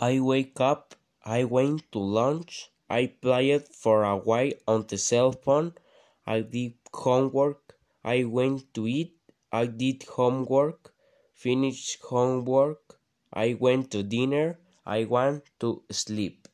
I wake up, I went to lunch, I played for a while on the cell phone, I did homework, I went to eat, I did homework, finished homework, I went to dinner, I went to sleep.